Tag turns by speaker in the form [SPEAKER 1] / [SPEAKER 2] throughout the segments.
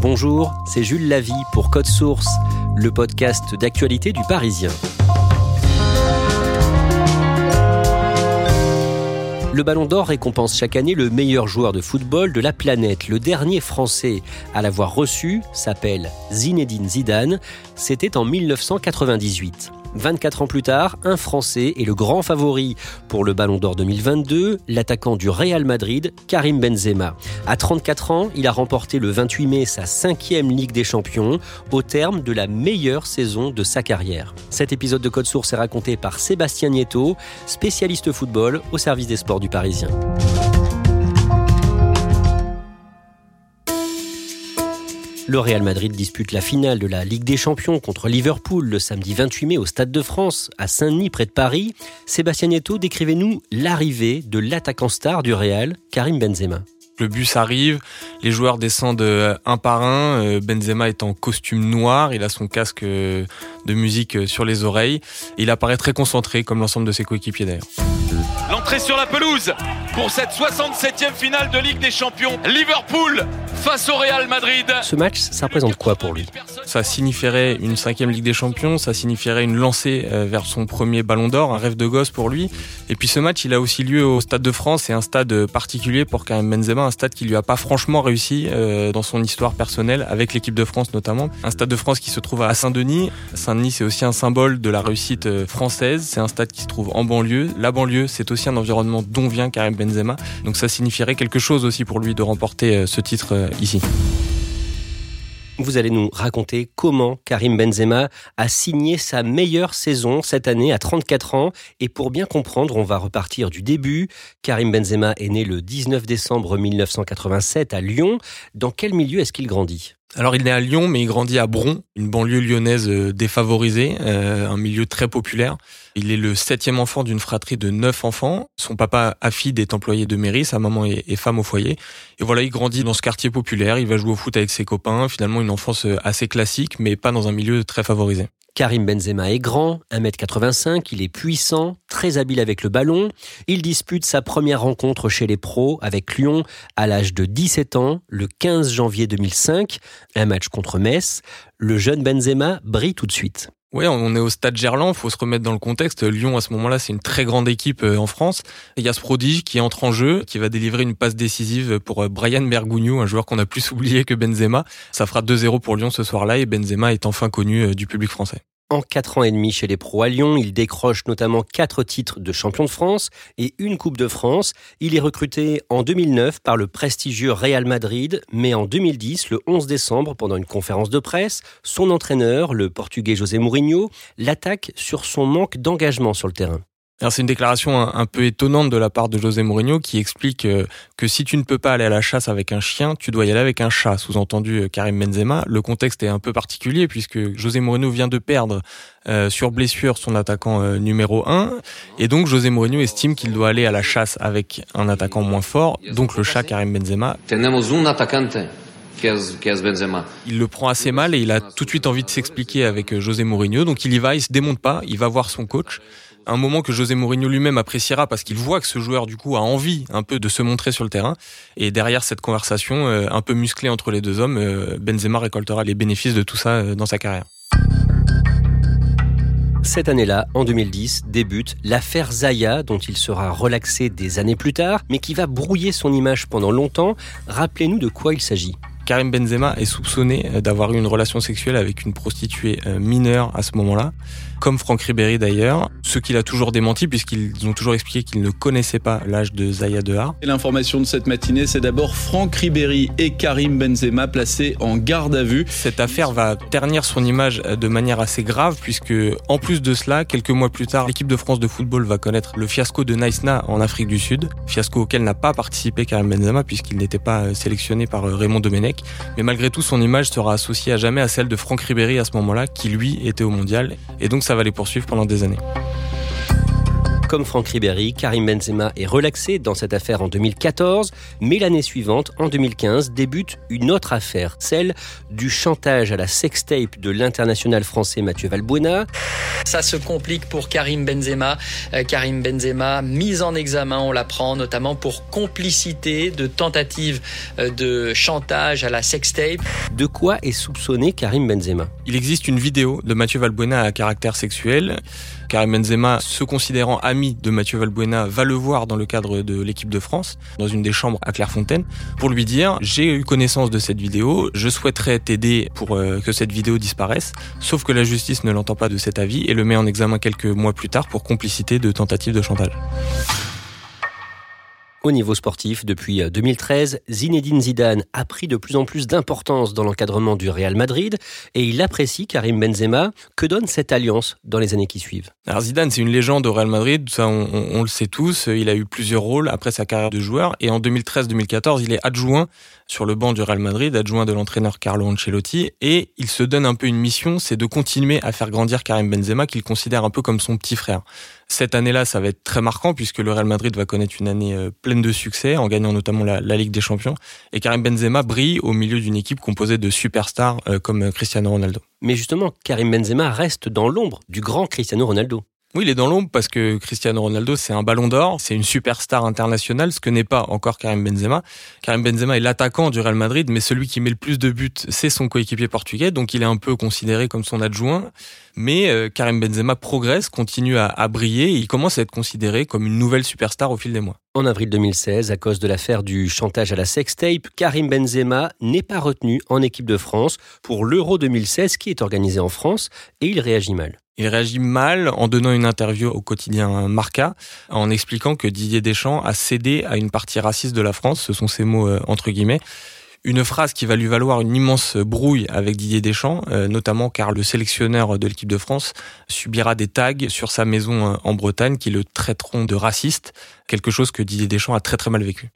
[SPEAKER 1] Bonjour, c'est Jules Lavie pour Code Source, le podcast d'actualité du Parisien. Le Ballon d'Or récompense chaque année le meilleur joueur de football de la planète. Le dernier Français à l'avoir reçu s'appelle Zinedine Zidane. C'était en 1998. 24 ans plus tard, un Français est le grand favori pour le Ballon d'Or 2022, l'attaquant du Real Madrid, Karim Benzema. À 34 ans, il a remporté le 28 mai sa cinquième Ligue des Champions au terme de la meilleure saison de sa carrière. Cet épisode de Code Source est raconté par Sébastien Nieto, spécialiste football au service des sports du Parisien. Le Real Madrid dispute la finale de la Ligue des Champions contre Liverpool le samedi 28 mai au Stade de France, à Saint-Denis, près de Paris. Sébastien Nieto, décrivez-nous l'arrivée de l'attaquant star du Real, Karim Benzema.
[SPEAKER 2] Le bus arrive, les joueurs descendent euh, un par un. Euh, Benzema est en costume noir, il a son casque euh, de musique sur les oreilles. il apparaît très concentré, comme l'ensemble de ses coéquipiers d'ailleurs.
[SPEAKER 3] L'entrée sur la pelouse pour cette 67e finale de Ligue des Champions. Liverpool face au Real Madrid.
[SPEAKER 1] Ce match, ça représente quoi pour lui?
[SPEAKER 2] Ça signifierait une cinquième Ligue des Champions, ça signifierait une lancée vers son premier ballon d'or, un rêve de gosse pour lui. Et puis ce match, il a aussi lieu au Stade de France, c'est un stade particulier pour Karim Benzema un stade qui lui a pas franchement réussi euh, dans son histoire personnelle, avec l'équipe de France notamment. Un stade de France qui se trouve à Saint-Denis. Saint-Denis, c'est aussi un symbole de la réussite euh, française. C'est un stade qui se trouve en banlieue. La banlieue, c'est aussi un environnement dont vient Karim Benzema. Donc ça signifierait quelque chose aussi pour lui de remporter euh, ce titre ici.
[SPEAKER 1] Vous allez nous raconter comment Karim Benzema a signé sa meilleure saison cette année à 34 ans. Et pour bien comprendre, on va repartir du début. Karim Benzema est né le 19 décembre 1987 à Lyon. Dans quel milieu est-ce qu'il grandit?
[SPEAKER 2] Alors il est à Lyon, mais il grandit à Bron, une banlieue lyonnaise euh, défavorisée, euh, un milieu très populaire. Il est le septième enfant d'une fratrie de neuf enfants. Son papa Afid est employé de mairie, sa maman est, femme au foyer. Et voilà, il grandit dans ce quartier populaire, il va jouer au foot avec ses copains. Finalement, une enfance euh, assez classique, mais pas dans un milieu très favorisé.
[SPEAKER 1] Karim Benzema est grand, 1m85, il est puissant, très habile avec le ballon. Il dispute sa première rencontre chez les pros avec Lyon à l'âge de 17 ans, le 15 janvier 2005, un match contre Metz. Le jeune Benzema brille tout de suite.
[SPEAKER 2] Oui, on est au stade Gerland, faut se remettre dans le contexte. Lyon, à ce moment-là, c'est une très grande équipe euh, en France. il y a ce prodige qui entre en jeu, qui va délivrer une passe décisive pour euh, Brian Bergugno, un joueur qu'on a plus oublié que Benzema. Ça fera 2-0 pour Lyon ce soir-là et Benzema est enfin connu euh, du public français.
[SPEAKER 1] En quatre ans et demi chez les pros à Lyon, il décroche notamment quatre titres de champion de France et une Coupe de France. Il est recruté en 2009 par le prestigieux Real Madrid, mais en 2010, le 11 décembre, pendant une conférence de presse, son entraîneur, le portugais José Mourinho, l'attaque sur son manque d'engagement sur le terrain
[SPEAKER 2] c'est une déclaration un, peu étonnante de la part de José Mourinho qui explique euh, que si tu ne peux pas aller à la chasse avec un chien, tu dois y aller avec un chat. Sous-entendu euh, Karim Benzema. Le contexte est un peu particulier puisque José Mourinho vient de perdre euh, sur blessure son attaquant numéro 1 et donc José Mourinho estime qu'il doit aller à la chasse avec un attaquant moins fort, donc le chat Karim Benzema. Il le prend assez mal et il a tout de suite envie de s'expliquer avec José Mourinho. Donc il y va, il se démonte pas, il va voir son coach un moment que José Mourinho lui-même appréciera parce qu'il voit que ce joueur du coup a envie un peu de se montrer sur le terrain. Et derrière cette conversation euh, un peu musclée entre les deux hommes, euh, Benzema récoltera les bénéfices de tout ça euh, dans sa carrière.
[SPEAKER 1] Cette année-là, en 2010, débute l'affaire Zaya, dont il sera relaxé des années plus tard, mais qui va brouiller son image pendant longtemps. Rappelez-nous de quoi il s'agit.
[SPEAKER 2] Karim Benzema est soupçonné d'avoir eu une relation sexuelle avec une prostituée mineure à ce moment-là, comme Franck Ribéry d'ailleurs, ce qu'il a toujours démenti puisqu'ils ont toujours expliqué qu'ils ne connaissaient pas l'âge de Zaya Dehar.
[SPEAKER 4] L'information de cette matinée, c'est d'abord Franck Ribéry et Karim Benzema placés en garde à vue.
[SPEAKER 2] Cette affaire va ternir son image euh, de manière assez grave puisque en plus de cela, quelques mois plus tard, l'équipe de France de football va connaître le fiasco de Naïsna en Afrique du Sud, fiasco auquel n'a pas participé Karim Benzema puisqu'il n'était pas sélectionné par Raymond Domenech. Mais malgré tout, son image sera associée à jamais à celle de Franck Ribéry à ce moment-là, qui lui était au mondial. Et donc ça va les poursuivre pendant des années.
[SPEAKER 1] Comme Franck Ribéry, Karim Benzema est relaxé dans cette affaire en 2014, mais l'année suivante, en 2015, débute une autre affaire, celle du chantage à la sextape de l'international français Mathieu Valbuena.
[SPEAKER 5] Ça se complique pour Karim Benzema. Euh, Karim Benzema, mise en examen, on l'apprend, notamment pour complicité de tentative euh, de chantage à la sextape.
[SPEAKER 1] De quoi est soupçonné Karim Benzema?
[SPEAKER 2] Il existe une vidéo de Mathieu Valbuena à caractère sexuel. Karim Benzema, se considérant ami de Mathieu Valbuena, va le voir dans le cadre de l'équipe de France, dans une des chambres à Clairefontaine, pour lui dire j'ai eu connaissance de cette vidéo, je souhaiterais t'aider pour euh, que cette vidéo disparaisse, sauf que la justice ne l'entend pas de cet avis et le met en examen quelques mois plus tard pour complicité de tentative de chantage.
[SPEAKER 1] Au niveau sportif, depuis 2013, euh, Zinedine Zidane a pris de plus en plus d'importance dans l'encadrement du Real Madrid et il apprécie Karim Benzema. Que donne cette alliance dans les années qui suivent?
[SPEAKER 2] Alors Zidane, c'est une légende au Real Madrid, ça on, on, le sait tous. Il a eu plusieurs rôles après sa carrière de joueur et en 2013-2014, il est adjoint sur le banc du Real Madrid, adjoint de l'entraîneur Carlo Ancelotti et il se donne un peu une mission, c'est de continuer à faire grandir Karim Benzema qu'il considère un peu comme son petit frère. Cette année-là, ça va être très marquant puisque le Real Madrid va connaître une année euh, pleine de succès en gagnant notamment la, Ligue des Champions. Et Karim Benzema brille au milieu d'une équipe composée de superstars euh, comme euh, Cristiano Ronaldo.
[SPEAKER 1] Mais justement, Karim Benzema reste dans l'ombre du grand Cristiano Ronaldo.
[SPEAKER 2] Oui, il est dans l'ombre parce que Cristiano Ronaldo, c'est un ballon d'or, c'est une superstar internationale, ce que n'est pas encore Karim Benzema. Karim Benzema est l'attaquant du Real Madrid, mais celui qui met le plus de buts, c'est son coéquipier portugais, donc il est un peu considéré comme son adjoint. Mais euh, Karim Benzema progresse, continue à, briller, et il commence à être considéré comme une nouvelle superstar au fil des mois.
[SPEAKER 1] En avril 2016, à cause de l'affaire du chantage à la sextape, Karim Benzema n'est pas retenu en équipe de France pour l'Euro 2016 qui est organisé en France, et il réagit mal.
[SPEAKER 2] Il réagit mal en donnant une interview au quotidien Marca, en expliquant que Didier Deschamps a cédé à une partie raciste de la France, ce sont ses mots euh, entre guillemets. Une phrase qui va lui valoir une immense brouille avec Didier Deschamps, euh, notamment car le sélectionneur de l'équipe de France subira des tags sur sa maison euh, en Bretagne qui le traiteront de raciste, quelque chose que Didier Deschamps a très très mal vécu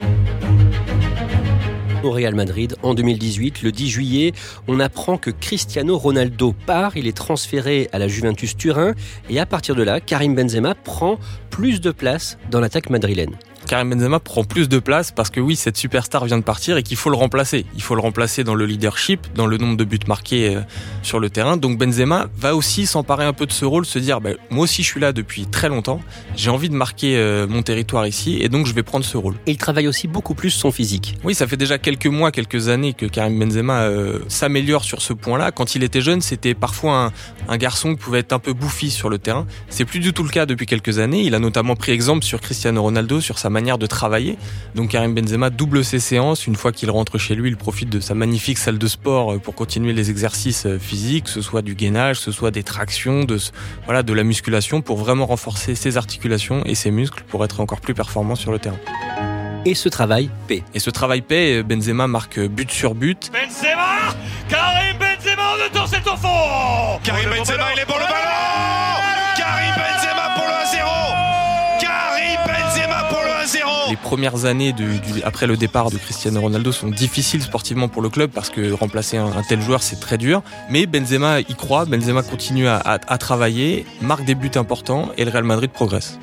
[SPEAKER 1] au Real Madrid en 2018. Le 10 juillet, on apprend que Cristiano Ronaldo part, il est transféré à la Juventus Turin et à partir de là, Karim Benzema prend plus de place dans l'attaque madrilène.
[SPEAKER 2] Karim Benzema prend plus de place parce que oui, cette superstar vient de partir et qu'il faut le remplacer. Il faut le remplacer dans le leadership, dans le nombre de buts marqués euh, sur le terrain. Donc Benzema va aussi s'emparer un peu de ce rôle, se dire bah, moi aussi je suis là depuis très longtemps, j'ai envie de marquer euh, mon territoire ici et donc je vais prendre ce rôle.
[SPEAKER 1] Et il travaille aussi beaucoup plus son physique.
[SPEAKER 2] Oui, ça fait déjà quelques mois, quelques années que Karim Benzema euh, s'améliore sur ce point-là. Quand il était jeune, c'était parfois un, un garçon qui pouvait être un peu bouffi sur le terrain. C'est plus du tout le cas depuis quelques années. Il a notamment pris exemple sur Cristiano Ronaldo, sur sa manière de travailler. Donc Karim Benzema double ses séances. Une fois qu'il rentre chez lui, il profite de sa magnifique salle de sport euh, pour continuer les exercices euh, physiques, que ce soit du gainage, que ce soit des tractions, de, voilà, de la musculation pour vraiment renforcer ses articulations et ses muscles pour être encore plus performant sur le terrain.
[SPEAKER 1] Et ce travail paie.
[SPEAKER 2] Et ce travail paie, Benzema marque but sur but.
[SPEAKER 3] Benzema Karim Benzema de temps c'est au fond
[SPEAKER 6] Karim Benzema, il est pour le ballon
[SPEAKER 2] Les premières années après le départ de Cristiano Ronaldo sont difficiles sportivement pour le club parce que remplacer un, tel joueur c'est très dur. Mais Benzema y croit, Benzema continue à travailler, marque des buts importants et le Real Madrid progresse.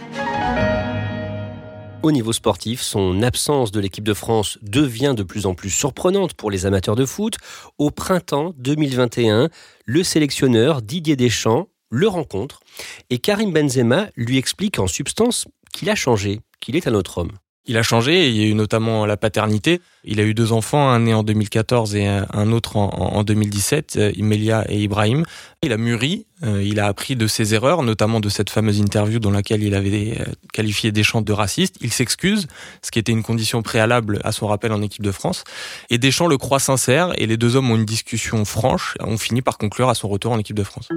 [SPEAKER 1] Au niveau sportif, son absence de l'équipe de France devient de plus en plus surprenante pour les amateurs de foot. Au printemps 2021, le sélectionneur Didier Deschamps le rencontre et Karim Benzema lui explique en substance qu'il a changé, qu'il est un autre homme.
[SPEAKER 2] Il a changé, il y a eu notamment la paternité. Il a eu deux enfants, un né en 2014 et un autre en, 2017, euh, Imelia et Ibrahim. Il a mûri, euh, il a appris de ses erreurs, notamment de cette fameuse interview dans laquelle il avait euh, qualifié Deschamps de raciste. Il s'excuse, ce qui était une condition préalable à son rappel en équipe de France. Et Deschamps le croit sincère et les deux hommes ont une discussion franche, ont fini par conclure à son retour en équipe de France.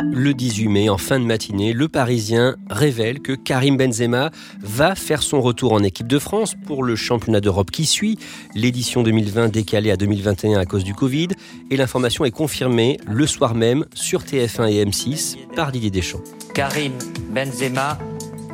[SPEAKER 1] Le 18 mai, en fin de matinée, le Parisien révèle que Karim Benzema va faire son retour en équipe de France pour le championnat d'Europe qui suit, l'édition 2020 décalée à 2021 à cause du Covid, et l'information est confirmée le soir même sur TF1 et M6 par Didier Deschamps.
[SPEAKER 7] Karim Benzema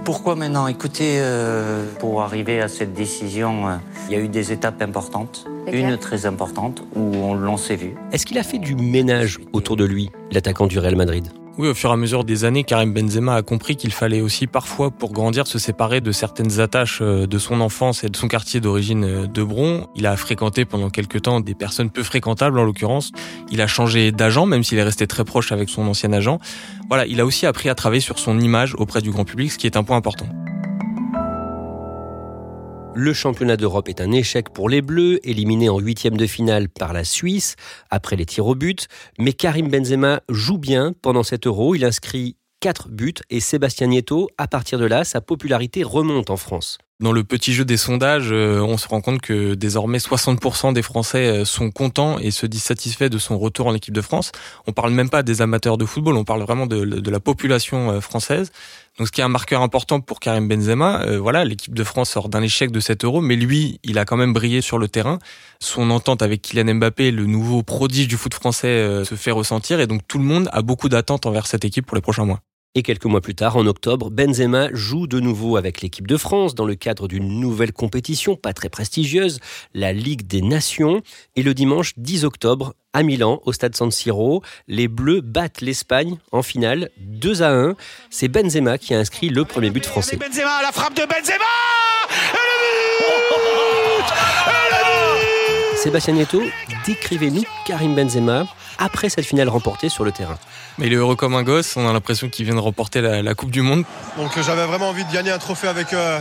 [SPEAKER 7] pourquoi maintenant? Écoutez, euh, pour arriver à cette décision, euh, il y a eu des étapes importantes. Une très importante où on l'on s'est vu.
[SPEAKER 1] Est-ce qu'il a fait du ménage autour de lui, l'attaquant du Real Madrid?
[SPEAKER 2] Oui, au fur et à mesure des années, Karim Benzema a compris qu'il fallait aussi parfois, pour grandir, se séparer de certaines attaches euh, de son enfance et de son quartier d'origine euh, de Bron. Il a fréquenté pendant quelques temps des personnes peu fréquentables, en l'occurrence. Il a changé d'agent, même s'il est resté très proche avec son ancien agent. Voilà, il a aussi appris à travailler sur son image auprès du grand public, ce qui est un point important.
[SPEAKER 1] Le championnat d'Europe est un échec pour les Bleus, éliminé en huitième de finale par la Suisse après les tirs au but. Mais Karim Benzema joue bien pendant cet Euro. Il inscrit 4 buts et Sébastien Nieto, à partir de là, sa popularité remonte en France.
[SPEAKER 2] Dans le petit jeu des sondages, euh, on se rend compte que désormais 60% des Français euh, sont contents et se disent satisfaits de son retour en équipe de France. On parle même pas des amateurs de football, on parle vraiment de, la population euh, française. Donc ce qui est un marqueur important pour Karim Benzema, voilà, l'équipe de France sort d'un échec de 7 euros, mais lui, il a quand même brillé sur le terrain. Son entente avec Kylian Mbappé, le nouveau prodige du foot français, se fait ressentir et donc tout le monde a beaucoup d'attentes envers cette équipe pour les prochains mois.
[SPEAKER 1] Et quelques mois plus tard, en octobre, Benzema joue de nouveau avec l'équipe de France dans le cadre d'une nouvelle compétition pas très prestigieuse, la Ligue des Nations. Et le dimanche 10 octobre, à Milan, au stade San Siro, les Bleus battent l'Espagne en finale 2 à 1. C'est Benzema qui a inscrit le premier but français.
[SPEAKER 6] Benzema, la frappe de Benzema
[SPEAKER 1] Sébastien Nieto, décrivez-nous Karim Benzema après cette finale remportée sur le terrain.
[SPEAKER 2] Mais il est heureux comme un gosse, on a l'impression qu'il vient de remporter la, Coupe du Monde.
[SPEAKER 8] Donc euh, j'avais vraiment envie de gagner un trophée avec euh,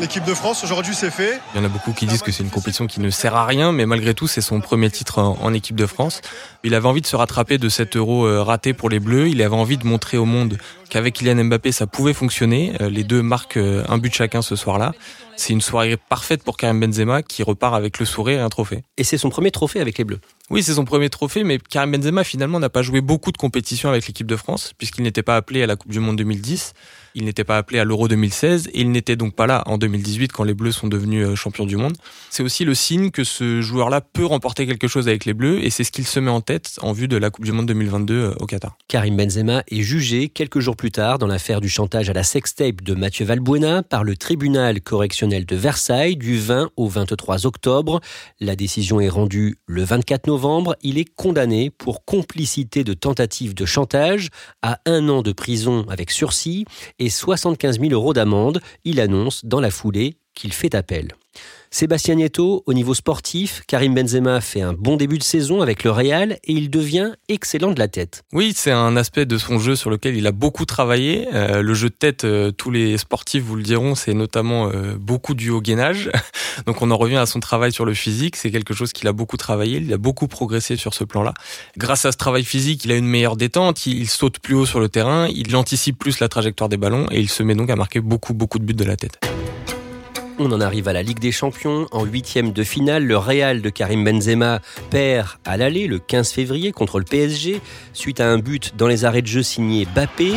[SPEAKER 8] l'équipe de France. Aujourd'hui c'est fait.
[SPEAKER 2] Il y en a beaucoup qui disent que c'est une compétition qui ne sert à rien, mais malgré tout c'est son premier titre en, équipe de France. Il avait envie de se rattraper de cet euro euh, raté pour les Bleus, il avait envie de montrer au monde qu'avec Kylian Mbappé ça pouvait fonctionner. Les deux marquent un but chacun ce soir-là. C'est une soirée parfaite pour Karim Benzema qui repart avec le sourire et un trophée.
[SPEAKER 1] Et c'est son premier trophée avec les Bleus.
[SPEAKER 2] Oui, c'est son premier trophée, mais Karim Benzema finalement n'a pas joué beaucoup de compétitions avec l'équipe de France puisqu'il n'était pas appelé à la Coupe du Monde 2010. Il n'était pas appelé à l'Euro 2016 et il n'était donc pas là en 2018 quand les Bleus sont devenus euh, champions du monde. C'est aussi le signe que ce joueur-là peut remporter quelque chose avec les Bleus et c'est ce qu'il se met en tête en vue de la Coupe du Monde 2022 euh, au Qatar.
[SPEAKER 1] Karim Benzema est jugé quelques jours plus tard dans l'affaire du chantage à la sextape de Mathieu Valbuena par le tribunal correctionnel de Versailles du 20 au 23 octobre. La décision est rendue le 24 novembre. Il est condamné pour complicité de tentative de chantage à un an de prison avec sursis et 75 000 euros d'amende. Il annonce dans la foulée qu'il fait appel. Sébastien Nieto, au niveau sportif, Karim Benzema fait un bon début de saison avec le Real et il devient excellent de la tête.
[SPEAKER 2] Oui, c'est un aspect de son jeu sur lequel il a beaucoup travaillé. Euh, le jeu de tête, euh, tous les sportifs vous le diront, c'est notamment euh, beaucoup du haut gainage. Donc on en revient à son travail sur le physique. C'est quelque chose qu'il a beaucoup travaillé. Il a beaucoup progressé sur ce plan-là. Grâce à ce travail physique, il a une meilleure détente. Il, il saute plus haut sur le terrain. Il anticipe plus la trajectoire des ballons et il se met donc à marquer beaucoup, beaucoup de buts de la tête.
[SPEAKER 1] On en arrive à la Ligue des Champions. En huitième de finale, le Real de Karim Benzema perd à l'aller le 15 février contre le PSG suite à un but dans les arrêts de jeu signé Bappé.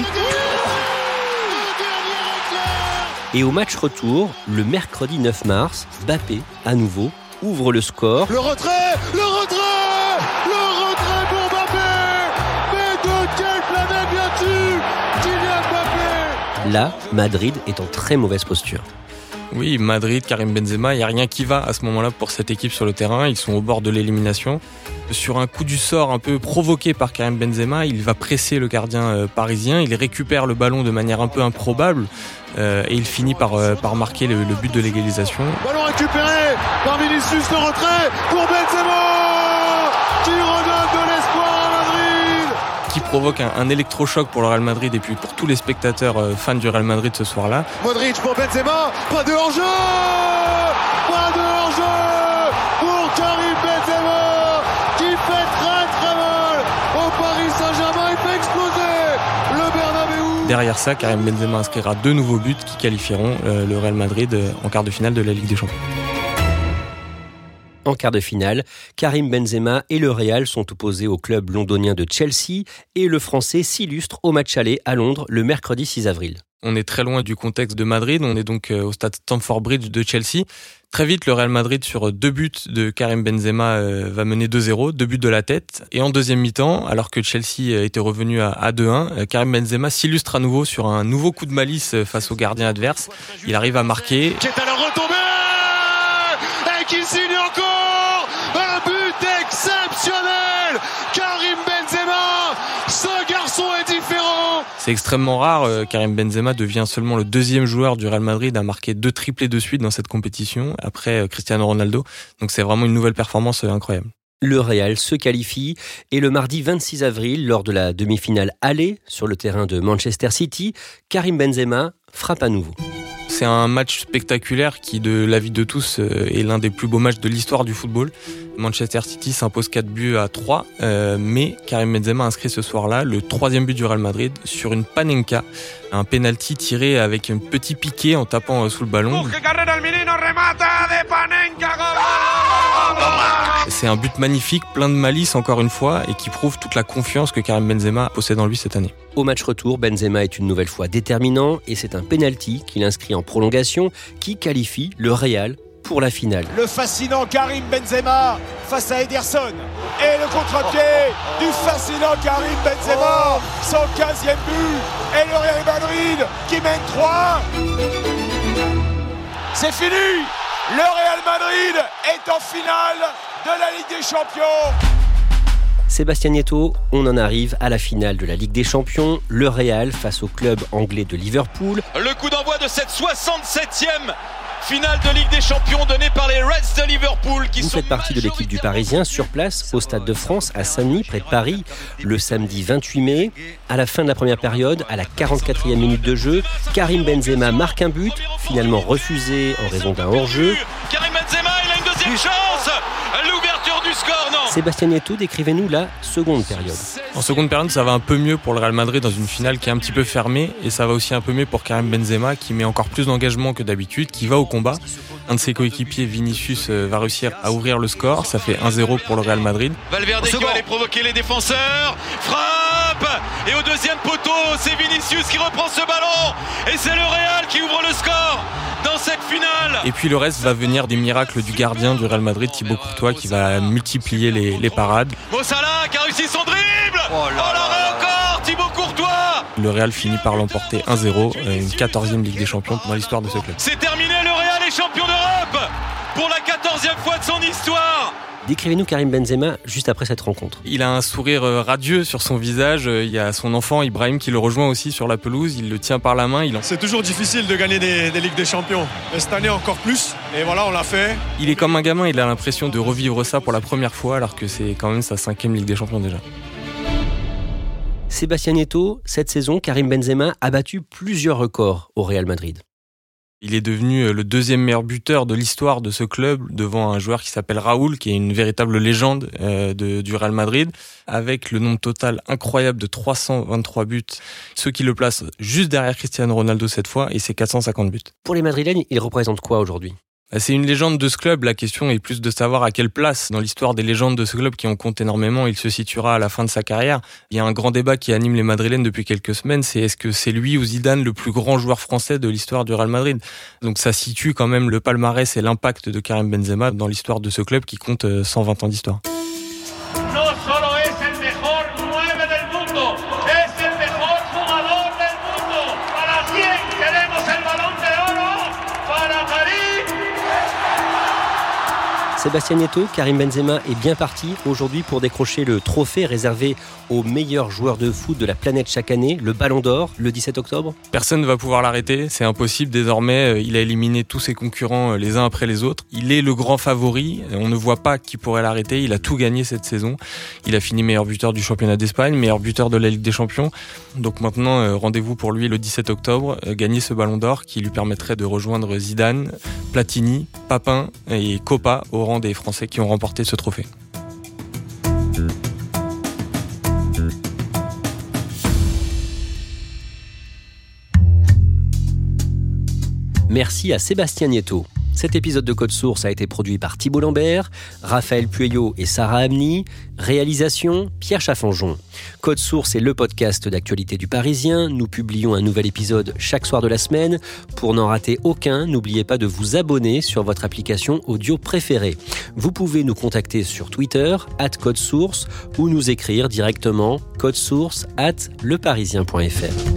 [SPEAKER 1] Et au match retour, le mercredi 9 mars, Bappé, à nouveau, ouvre le score.
[SPEAKER 6] Le retrait Le retrait Le retrait pour Bappé Mais de quelle planète viens-tu? Kylian Bappé
[SPEAKER 1] Là, Madrid est en très mauvaise posture.
[SPEAKER 2] Oui, Madrid, Karim Benzema, il n'y a rien qui va à ce moment-là pour cette équipe sur le terrain. Ils sont au bord de l'élimination. Sur un coup du sort un peu provoqué par Karim Benzema, il va presser le gardien euh, parisien. Il récupère le ballon de manière un peu improbable euh, et il finit par, euh, marquer le, but de l'égalisation.
[SPEAKER 6] Ballon récupéré par Vinicius, le retrait pour Benzema
[SPEAKER 2] provoque un, un, électrochoc pour le Real Madrid et puis pour tous les spectateurs euh, fans du Real Madrid ce soir-là.
[SPEAKER 6] Modric pour Benzema, pas de hors-jeu Pas de hors-jeu pour Karim Benzema qui fait très très mal au Paris Saint-Germain, il fait exploser le Bernabeu.
[SPEAKER 2] Derrière ça, Karim Benzema inscrira deux nouveaux buts qui qualifieront euh, le Real Madrid euh, en quart de finale de la Ligue des Champions.
[SPEAKER 1] En quart de finale, Karim Benzema et le Real sont opposés au club londonien de Chelsea et le Français s'illustre au match aller à Londres le mercredi 6 avril.
[SPEAKER 2] On est très loin du contexte de Madrid, on est donc euh, au stade Stamford Bridge de Chelsea. Très vite, le Real Madrid, sur deux buts de Karim Benzema, euh, va mener 2-0, deux buts de la tête. Et en deuxième mi-temps, alors que Chelsea était revenu à 2-1, euh, Karim Benzema s'illustre à nouveau sur un nouveau coup de malice face au gardien adverse. Il arrive à marquer.
[SPEAKER 6] Qui est à la retombée et qui signe encore un but exceptionnel Karim Benzema Ce garçon est différent
[SPEAKER 2] C'est extrêmement rare. euh, Karim Benzema devient seulement le deuxième joueur du Real Madrid à marquer deux triplés de suite dans cette compétition, après euh, Cristiano Ronaldo. Donc c'est vraiment une nouvelle performance euh, incroyable.
[SPEAKER 1] Le Real se qualifie et le mardi 26 avril, lors de la demi-finale aller sur le terrain de Manchester City, Karim Benzema frappe à nouveau.
[SPEAKER 2] C'est un match spectaculaire qui, de l'avis de tous, euh, est l'un des plus beaux matchs de l'histoire du football. Manchester City s'impose 4 buts à 3, euh, mais Karim Benzema inscrit ce soir-là le troisième but du Real Madrid sur une panenka, un penalty tiré avec un petit piqué en tapant euh, sous le ballon. C'est un but magnifique, plein de malice encore une fois, et qui prouve toute la confiance que Karim Benzema possède en lui cette année.
[SPEAKER 1] Au match retour, Benzema est une nouvelle fois déterminant et c'est un penalty qu'il inscrit en prolongation qui qualifie le Real pour la finale.
[SPEAKER 9] Le fascinant Karim Benzema face à Ederson. Et le contre-pied du fascinant Karim Benzema. Son 15e but. Et le Real Madrid qui mène 3. C'est fini. Le Real Madrid est en finale de la Ligue des Champions.
[SPEAKER 1] Sébastien Nieto, on en arrive à la finale de la Ligue des Champions, le Real face au club anglais de Liverpool.
[SPEAKER 3] Le coup d'envoi de cette 67e finale de Ligue des Champions donnée par les Reds de Liverpool qui
[SPEAKER 1] Vous
[SPEAKER 3] sont
[SPEAKER 1] faites partie de l'équipe du Parisien sur place au Stade de France à Saint-Denis près de Paris le samedi 28 mai. À la fin de la première période, à la 44e minute de jeu, Karim Benzema marque un but, finalement refusé en raison d'un hors-jeu.
[SPEAKER 3] Karim Benzema, il a une deuxième chance score, non
[SPEAKER 1] Sébastien Nieto, décrivez-nous la seconde période.
[SPEAKER 2] En seconde période, ça va un peu mieux pour le Real Madrid dans une finale qui est un petit peu fermée et ça va aussi un peu mieux pour Karim Benzema qui met encore plus d'engagement que d'habitude, qui va au combat. Un de ses coéquipiers, Vinicius, euh, va réussir à ouvrir le score. Ça fait 1-0 pour le Real Madrid.
[SPEAKER 3] Valverde qui va aller provoquer les défenseurs. Frappe Et au deuxième poteau, c'est Vinicius qui reprend ce ballon. Et c'est le Real qui ouvre le score dans cette finale.
[SPEAKER 2] Et puis le reste va venir des miracles du gardien du Real Madrid, Thibaut Courtois, qui va multiplier les, les parades.
[SPEAKER 3] Mossala qui a réussi son dribble Oh, l'arrêt encore Thibaut Courtois
[SPEAKER 2] Le Real finit par l'emporter 1-0, euh, une 14e Ligue des Champions dans l'histoire de ce club.
[SPEAKER 3] C'est terminé, le Real est champion d'Europe pour la 14e fois de son histoire
[SPEAKER 1] Décrivez-nous Karim Benzema juste après cette rencontre.
[SPEAKER 2] Il a un sourire euh, radieux sur son visage. Euh, Il y a son enfant Ibrahim qui le rejoint aussi sur la pelouse. Il le tient par la main. Il, en-
[SPEAKER 8] C'est toujours difficile de gagner des, des Ligues des Champions. Et cette année encore plus. Et voilà, on l'a fait.
[SPEAKER 2] il est comme un gamin. Il a l'impression de revivre ça pour la première fois, alors que c'est quand même sa cinquième Ligue des Champions déjà.
[SPEAKER 1] Sébastien Nieto, cette saison, Karim Benzema a battu plusieurs records au Real Madrid.
[SPEAKER 2] Il est devenu euh, le deuxième meilleur buteur de l'histoire de ce club devant un joueur qui s'appelle Raoul, qui est une véritable légende euh, du Real Madrid, avec le nombre total incroyable de 323 buts, ce qui le place juste derrière Cristiano Ronaldo cette fois, et ses 450 buts.
[SPEAKER 1] Pour les Madrilènes, il représente quoi aujourd'hui?
[SPEAKER 2] C'est une légende de ce club. La question est plus de savoir à quelle place dans l'histoire des légendes de ce club qui en compte énormément il se situera à la fin de sa carrière. Il y a un grand débat qui anime les Madrilènes depuis quelques semaines. C'est est-ce que c'est lui ou Zidane le plus grand joueur français de l'histoire du Real Madrid? Donc ça situe quand même le palmarès et l'impact de Karim Benzema dans l'histoire de ce club qui compte euh, 120 ans d'histoire.
[SPEAKER 1] Sébastien Nieto, Karim Benzema est bien parti aujourd'hui pour décrocher le trophée réservé aux meilleurs joueurs de foot de la planète chaque année, le Ballon d'Or, le 17 octobre
[SPEAKER 2] Personne ne va pouvoir l'arrêter, c'est impossible désormais. Euh, il a éliminé tous ses concurrents euh, les uns après les autres. Il est le grand favori, on ne voit pas qui pourrait l'arrêter. Il a tout gagné cette saison. Il a fini meilleur buteur du championnat d'Espagne, meilleur buteur de la Ligue des Champions. Donc maintenant, euh, rendez-vous pour lui le 17 octobre, gagner ce Ballon d'Or qui lui permettrait de rejoindre Zidane, Platini, Papin et Copa au rang des Français qui ont remporté ce trophée.
[SPEAKER 1] Merci à Sébastien Nieto. Cet épisode de Code Source a été produit par Thibault Lambert, Raphaël Pueyo et Sarah Amni. Réalisation Pierre Chaffanjon. Code Source est le podcast d'actualité du Parisien. Nous publions un nouvel épisode chaque soir de la semaine. Pour n'en rater aucun, n'oubliez pas de vous abonner sur votre application audio préférée. Vous pouvez nous contacter sur Twitter, at Code Source, ou nous écrire directement source at leparisien.fr.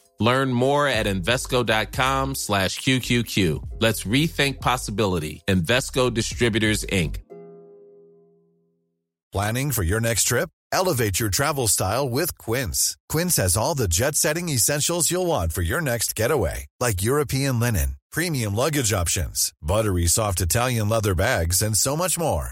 [SPEAKER 10] Learn more at Invesco.com slash QQQ. Let's rethink possibility. Investco Distributors, Inc.
[SPEAKER 11] Planning for your next trip? Elevate your travel style with Quince. Quince has all the jet setting essentials you'll want for your next getaway, like European linen, premium luggage options, buttery soft Italian leather bags, and so much more.